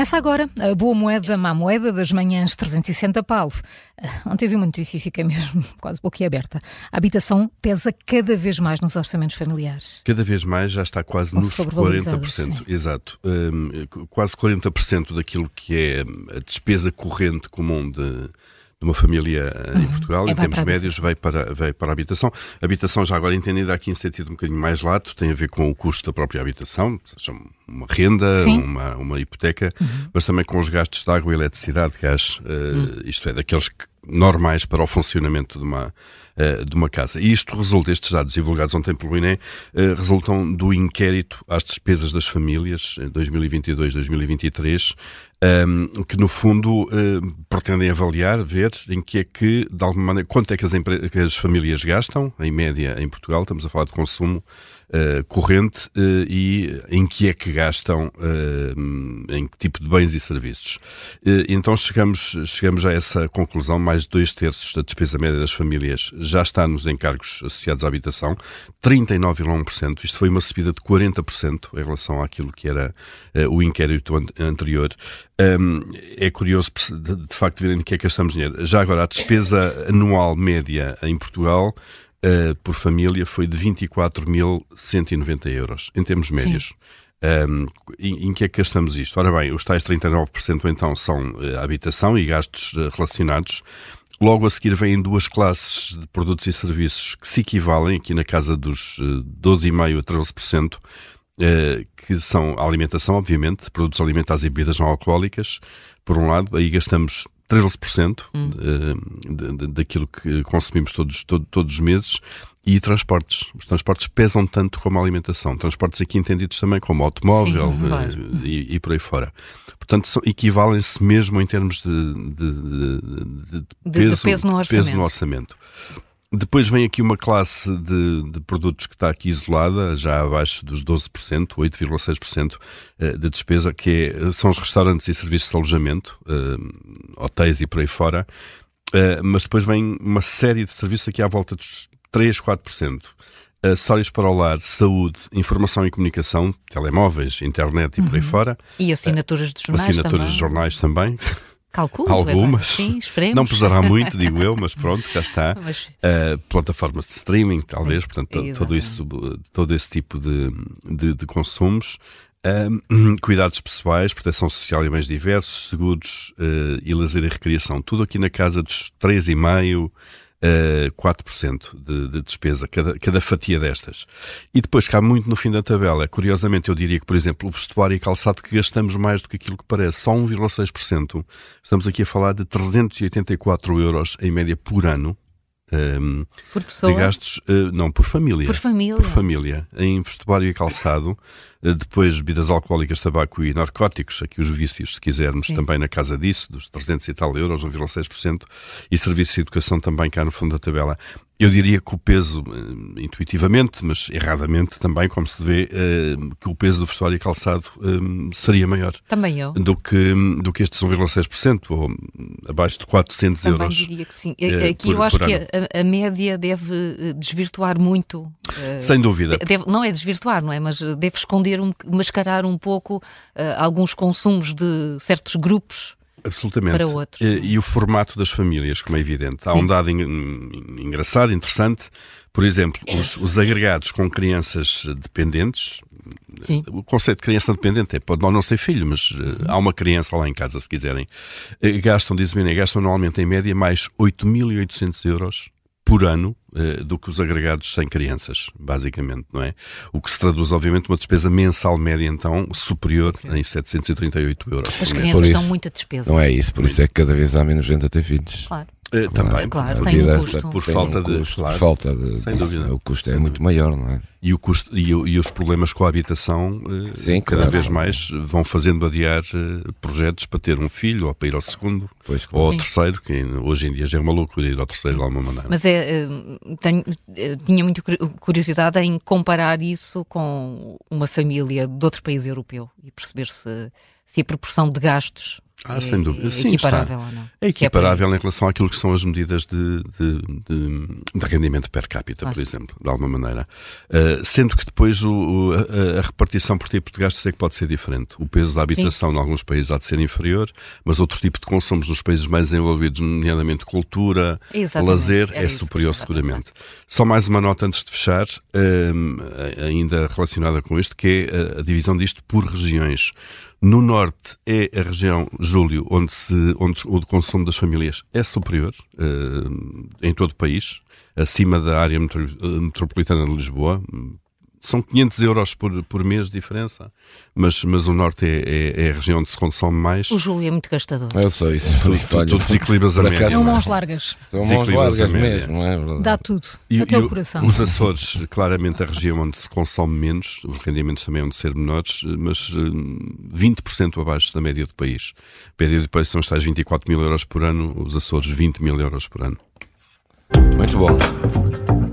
Começa agora a boa moeda, má moeda das manhãs 360 Paulo. Ah, ontem vi uma notícia e fiquei mesmo quase boquiaberta. A habitação pesa cada vez mais nos orçamentos familiares. Cada vez mais já está quase nos 40%. Sim. Exato. Um, quase 40% daquilo que é a despesa corrente comum de de uma família eh, uhum. em Portugal, é, em termos médios, vai para, vai para a habitação. A habitação, já agora entendida aqui em sentido um bocadinho mais lato, tem a ver com o custo da própria habitação, seja uma renda, uma, uma hipoteca, uhum. mas também com os gastos de água, eletricidade, gás, uh, uhum. isto é, daqueles que, normais para o funcionamento de uma, uh, de uma casa. E isto resulta, estes dados divulgados ontem pelo INE, uh, resultam do inquérito às despesas das famílias em 2022-2023, um, que no fundo pretendem avaliar, ver em que é que, de alguma maneira, quanto é que as, que as famílias gastam, em média em Portugal, estamos a falar de consumo corrente e em que é que gastam, em que tipo de bens e serviços. então chegamos, chegamos a essa conclusão, mais de dois terços da despesa média das famílias já está nos encargos associados à habitação, 39,1%, isto foi uma subida de 40% em relação àquilo que era o inquérito anterior. Um, é curioso, de, de facto, verem de que é que gastamos dinheiro. Já agora, a despesa anual média em Portugal uh, por família foi de 24.190 euros, em termos médios. Um, em, em, que é que gastamos isto? Ora bem, os tais 39% então são uh, habitação e gastos uh, relacionados. Logo a seguir vêm duas classes de produtos e serviços que se equivalem, aqui na casa dos uh, 12,5% a 13%, uh, que são a alimentação, obviamente, produtos alimentares e bebidas não alcoólicas, por um lado, aí gastamos 13% hum. de, daquilo que consumimos todos, todo, todos os meses e transportes. Os transportes pesam tanto como a alimentação. Transportes aqui entendidos também como automóvel Sim, uh, e, e, por aí fora. Portanto, equivalem-se mesmo em termos de, de, de peso, peso, no peso, no orçamento. Depois vem aqui uma classe de, de, produtos que está aqui isolada, já abaixo dos 12%, 8,6% eh, de despesa, que é, são os restaurantes e serviços de alojamento, uh, hotéis e por aí fora. Uh, mas depois vem uma série de serviços aqui à volta dos 3, 4%. Acessórios para o lar, saúde, informação e comunicação, telemóveis, internet e uhum. por aí uhum. fora. E assinaturas de jornais Assinaturas também. de jornais também. Calculo. Algumas. Sim, esperemos. Não pesará muito, digo eu, mas pronto, cá está. Mas... Uh, plataformas de streaming, talvez, Sim, portanto, todo, esse, todo esse tipo de, de, de consumos. Uh, cuidados pessoais, proteção social e bens diversos, seguros uh, e lazer e recreação. Tudo aqui na casa dos 3,5%, uh, 4% de, de despesa, cada, cada fatia destas. E depois cá muito no fim da tabela. Curiosamente, eu diria que, por exemplo, o vestuário e calçado que gastamos mais do que aquilo que parece, só 1,6%. Estamos aqui a falar de 384 euros em média por ano. Um, ehm, por pessoa? De gastos, uh, não, por família. Por família. Por família. Em vestuário e calçado. Uh, depois, bebidas alcoólicas, tabaco e narcóticos. Aqui os vícios, se quisermos, Sim. também na casa disso, dos 300 e tal euros, 1,6%. E serviços de educação também cá no fundo da tabela. Eu diria que o peso, uh, intuitivamente, mas erradamente também, como se vê, uh, que o peso do vestuário e calçado seria maior. Também eu. Do que, do que estes 1,6%, ou abaixo de 400 também euros. Também diria que sim. Aqui por, eu acho que a, a, média deve desvirtuar muito. Sem dúvida. Deve, não é desvirtuar, não é? Mas deve esconder, um, mascarar um pouco alguns consumos de certos grupos Absolutamente. para outros. E, e, o formato das famílias, como é evidente. Há Sim. um dado engraçado, interessante. Por exemplo, os, os, agregados com crianças dependentes. Sim. O conceito de criança dependente é, pode não ser filho, mas uhum. há uma criança lá em casa, se quiserem. Uh, gastam, diz o gastam normalmente em média mais 8.800 euros por ano uh, do que os agregados sem crianças, basicamente, não é? O que se traduz, obviamente, uma despesa mensal média, então, superior em 738 euros. As crianças dão muita despesa. Não é isso, por isso é que cada vez há menos gente a ter filhos. Claro. Uh, também. Claro, tem um custo. Por falta um de. Custo, claro, por falta de. Sem dúvida. O custo Sem é dúvida. muito maior, não é? E, o custo, e, e os problemas com a habitação uh, Sim, cada claro. vez mais vão fazendo adiar uh, projetos para ter um filho ou para ir ao segundo pois, claro. ou ao Sim. terceiro, que hoje em dia já é uma loucura ir ao terceiro de alguma maneira. Mas é, tenho, tinha muita curiosidade em comparar isso com uma família de outro país europeu e perceber se, se a proporção de gastos Ah, é, sem dúvida. É Sim, equiparável está. ou não? É, é equiparável é em relação àquilo que são as medidas de, de, de, de rendimento per capita, claro. por exemplo, de alguma maneira. Uh, sendo que depois o, a, a, repartição por tipo de gastos é que pode ser diferente. O peso da habitação Sim. em alguns países há de ser inferior, mas outro tipo de consumos nos países mais envolvidos, nomeadamente cultura, Exatamente. lazer, é superior seguramente. Só mais uma nota antes de fechar, uh, ainda relacionada com isto, que é a, a divisão disto por regiões. No norte é a região, Júlio, onde, se, onde o consumo das famílias. É superior uh, em todo o país, acima da área metropolitana de Lisboa, são 500 euros por, por mês de diferença, mas, mas o Norte é, é, é, a região onde se consome mais. O Júlio é muito gastador. Eu sei isso. Tu, tu, tu desequilibras a média. São mãos largas. São mãos largas mesmo, não é verdade? Dá tudo, e, até e o coração. Os Açores, claramente a região onde se consome menos, os rendimentos também vão ser menores, mas 20% eh, abaixo da média do país. A média do país são os tais 24 mil euros por ano, os Açores 20 mil euros por ano. Muito bom.